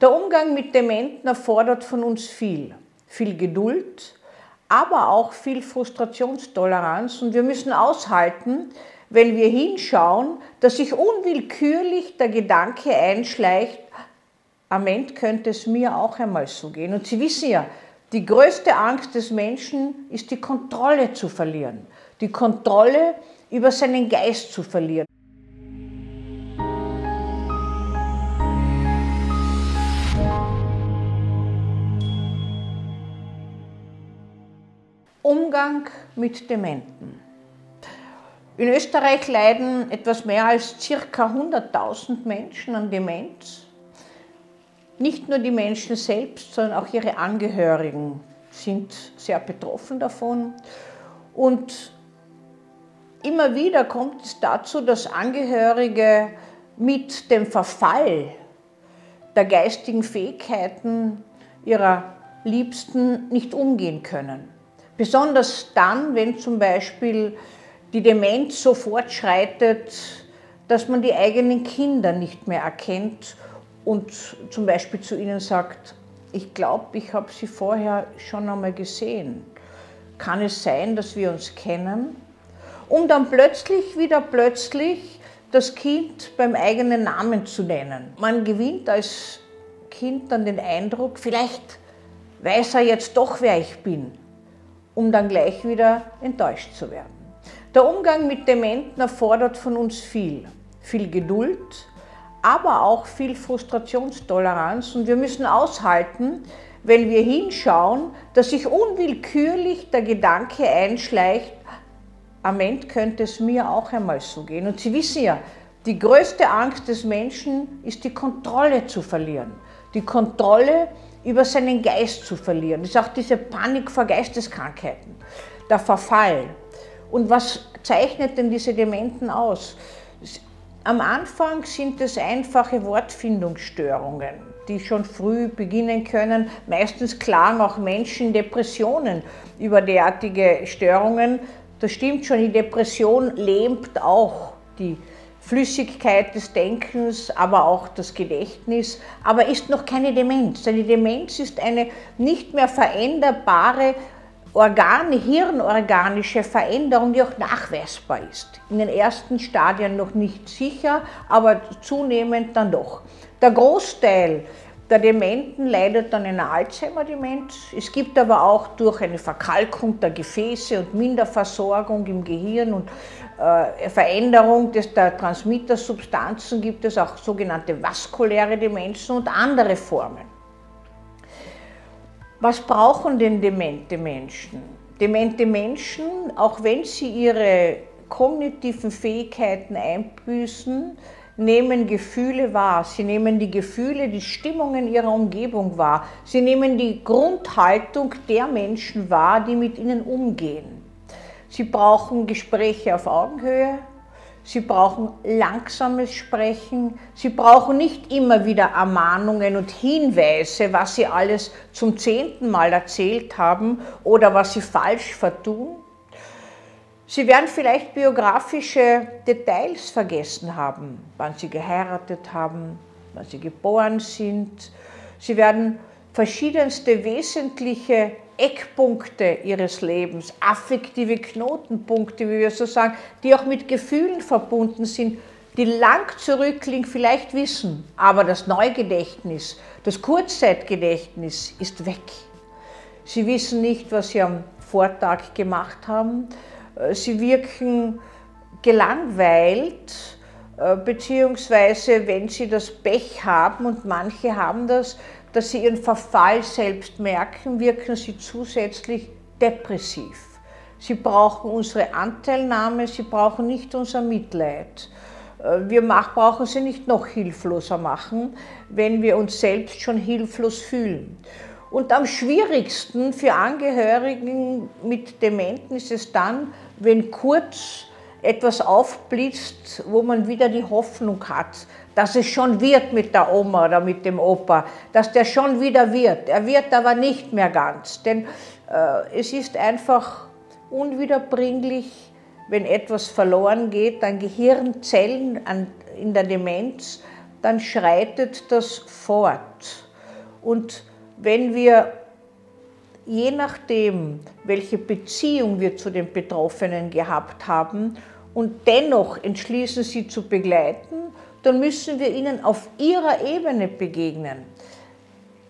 Der Umgang mit Dementen erfordert von uns viel. Viel Geduld, aber auch viel Frustrationstoleranz. Und wir müssen aushalten, wenn wir hinschauen, dass sich unwillkürlich der Gedanke einschleicht, am Ende könnte es mir auch einmal so gehen. Und Sie wissen ja, die größte Angst des Menschen ist die Kontrolle zu verlieren. Die Kontrolle über seinen Geist zu verlieren. Umgang mit Dementen. In Österreich leiden etwas mehr als ca. 100.000 Menschen an Demenz. Nicht nur die Menschen selbst, sondern auch ihre Angehörigen sind sehr betroffen davon. Und immer wieder kommt es dazu, dass Angehörige mit dem Verfall der geistigen Fähigkeiten ihrer Liebsten nicht umgehen können. Besonders dann, wenn zum Beispiel die Demenz so fortschreitet, dass man die eigenen Kinder nicht mehr erkennt und zum Beispiel zu ihnen sagt, ich glaube, ich habe sie vorher schon einmal gesehen. Kann es sein, dass wir uns kennen? Um dann plötzlich wieder plötzlich das Kind beim eigenen Namen zu nennen. Man gewinnt als Kind dann den Eindruck, vielleicht weiß er jetzt doch, wer ich bin, um dann gleich wieder enttäuscht zu werden. Der Umgang mit Dementen erfordert von uns viel. Viel Geduld, aber auch viel Frustrationstoleranz. Und wir müssen aushalten, wenn wir hinschauen, dass sich unwillkürlich der Gedanke einschleicht, am Ende könnte es mir auch einmal so gehen. Und Sie wissen ja, die größte Angst des Menschen ist die Kontrolle zu verlieren. Die Kontrolle über seinen Geist zu verlieren. Das ist auch diese Panik vor Geisteskrankheiten, der Verfall. Und was zeichnet denn diese Dementen aus? Am Anfang sind es einfache Wortfindungsstörungen, die schon früh beginnen können. Meistens klagen auch Menschen Depressionen über derartige Störungen. Das stimmt schon, die Depression lähmt auch die Flüssigkeit des Denkens, aber auch das Gedächtnis, aber ist noch keine Demenz. Eine Demenz ist eine nicht mehr veränderbare Organ, hirnorganische Veränderung, die auch nachweisbar ist. In den ersten Stadien noch nicht sicher, aber zunehmend dann doch. Der Großteil der Dementen leidet an einer Alzheimer-Demenz. Es gibt aber auch durch eine Verkalkung der Gefäße und Minderversorgung im Gehirn und äh, Veränderung des, der Transmittersubstanzen gibt es auch sogenannte vaskuläre Demenzen und andere Formen. Was brauchen denn demente Menschen? Demente Menschen, auch wenn sie ihre kognitiven Fähigkeiten einbüßen, nehmen Gefühle wahr. Sie nehmen die Gefühle, die Stimmungen ihrer Umgebung wahr. Sie nehmen die Grundhaltung der Menschen wahr, die mit ihnen umgehen. Sie brauchen Gespräche auf Augenhöhe, Sie brauchen langsames Sprechen. Sie brauchen nicht immer wieder Ermahnungen und Hinweise, was Sie alles zum zehnten Mal erzählt haben oder was Sie falsch vertun. Sie werden vielleicht biografische Details vergessen haben, wann Sie geheiratet haben, wann Sie geboren sind. Sie werden verschiedenste wesentliche Eckpunkte ihres Lebens, affektive Knotenpunkte, wie wir so sagen, die auch mit Gefühlen verbunden sind, die lang zurückliegen, vielleicht wissen, aber das Neugedächtnis, das Kurzzeitgedächtnis ist weg. Sie wissen nicht, was sie am Vortag gemacht haben. Sie wirken gelangweilt, äh, beziehungsweise wenn sie das Pech haben, und manche haben das, dass sie ihren Verfall selbst merken, wirken sie zusätzlich depressiv. Sie brauchen unsere Anteilnahme, sie brauchen nicht unser Mitleid. Äh, wir brauchen sie nicht noch hilfloser machen, wenn wir uns selbst schon hilflos fühlen. Und am schwierigsten für Angehörigen mit Dementen ist es dann, wenn kurz etwas aufblitzt, wo man wieder die Hoffnung hat, dass es schon wird mit der Oma oder mit dem Opa, dass der schon wieder wird. Er wird aber nicht mehr ganz, denn äh, es ist einfach unwiederbringlich, wenn etwas verloren geht an Gehirnzellen an, in der Demenz, dann schreitet das fort. Und wenn wir je nachdem, welche Beziehung wir zu den Betroffenen gehabt haben und dennoch entschließen, sie zu begleiten, dann müssen wir ihnen auf ihrer Ebene begegnen.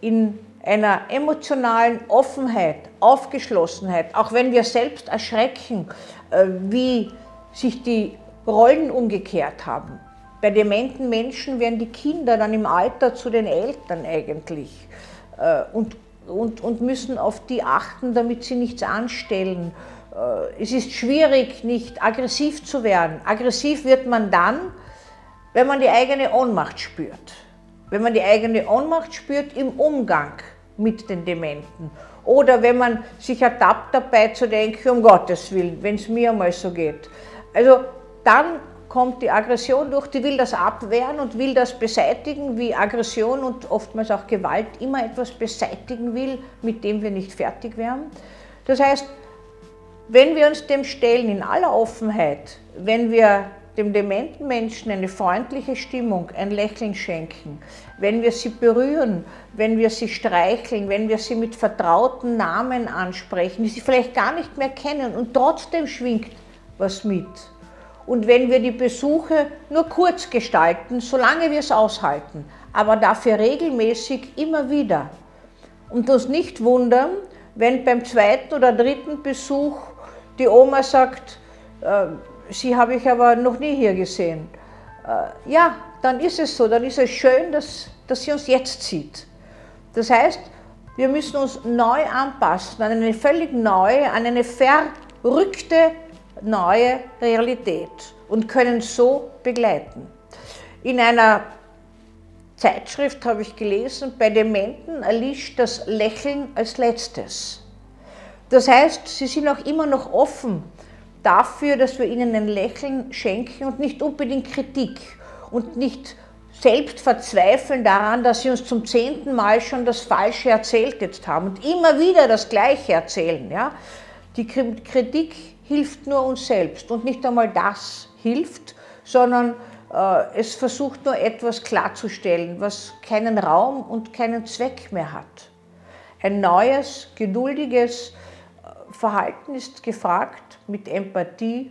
In einer emotionalen Offenheit, Aufgeschlossenheit, auch wenn wir selbst erschrecken, äh, wie sich die Rollen umgekehrt haben. Bei dementen Menschen werden die Kinder dann im Alter zu den Eltern eigentlich und, und, und müssen auf die achten, damit sie nichts anstellen. Äh, es ist schwierig, nicht aggressiv zu werden. Aggressiv wird man dann, wenn man die eigene Ohnmacht spürt. Wenn man die eigene Ohnmacht spürt im Umgang mit den Dementen. Oder wenn man sich ertappt dabei zu denken, um Gottes Willen, wenn es mir mal so geht. Also dann kommt die Aggression durch, die will das abwehren und will das beseitigen, wie Aggression und oftmals auch Gewalt immer etwas beseitigen will, mit dem wir nicht fertig werden. Das heißt, wenn wir uns dem stellen in aller Offenheit, wenn wir dem dementen Menschen eine freundliche Stimmung, ein Lächeln schenken, wenn wir sie berühren, wenn wir sie streicheln, wenn wir sie mit vertrauten Namen ansprechen, die sie vielleicht gar nicht mehr kennen und trotzdem schwingt was mit. Und wenn wir die Besuche nur kurz gestalten, solange wir es aushalten, aber dafür regelmäßig immer wieder. Und uns nicht wundern, wenn beim zweiten oder dritten Besuch die Oma sagt, äh, sie habe ich aber noch nie hier gesehen. Äh, ja, dann ist es so, dann ist es schön, dass, dass sie uns jetzt sieht. Das heißt, wir müssen uns neu anpassen, an eine völlig neue, an eine verrückte neue Realität und können so begleiten. In einer Zeitschrift habe ich gelesen, bei Dementen erlischt das Lächeln als letztes. Das heißt, sie sind auch immer noch offen dafür, dass wir ihnen ein Lächeln schenken und nicht unbedingt Kritik und nicht selbst verzweifeln daran, dass sie uns zum zehnten Mal schon das Falsche erzählt jetzt haben und immer wieder das Gleiche erzählen. Ja? Die Kritik hilft nur uns selbst und nicht einmal das hilft, sondern äh, es versucht nur etwas klarzustellen, was keinen Raum und keinen Zweck mehr hat. Ein neues, geduldiges äh, Verhalten ist gefragt mit Empathie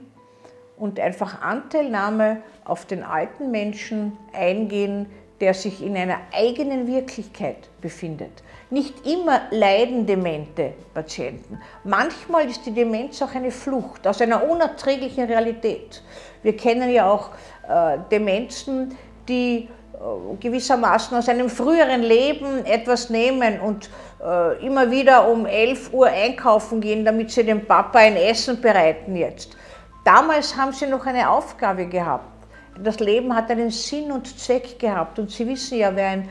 und einfach Anteilnahme auf den alten Menschen eingehen, der sich in einer eigenen Wirklichkeit befindet. Nicht immer leiden demente Patienten. Manchmal ist die Demenz auch eine Flucht aus einer unerträglichen Realität. Wir kennen ja auch äh, Demenzen, die äh, gewissermaßen aus einem früheren Leben etwas nehmen und äh, immer wieder um 11 Uhr einkaufen gehen, damit sie dem Papa ein Essen bereiten jetzt. Damals haben sie noch eine Aufgabe gehabt. Das Leben hat einen Sinn und Zweck gehabt und Sie wissen ja, wer ein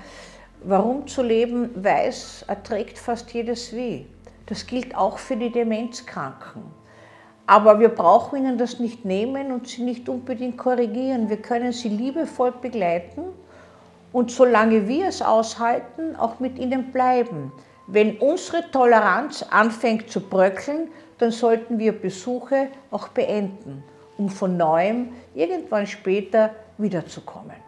Warum zu leben weiß, erträgt fast jedes Weh. Das gilt auch für die Demenzkranken. Aber wir brauchen ihnen das nicht nehmen und sie nicht unbedingt korrigieren. Wir können sie liebevoll begleiten und solange wir es aushalten, auch mit ihnen bleiben. Wenn unsere Toleranz anfängt zu bröckeln, dann sollten wir Besuche auch beenden, um von neuem irgendwann später wiederzukommen.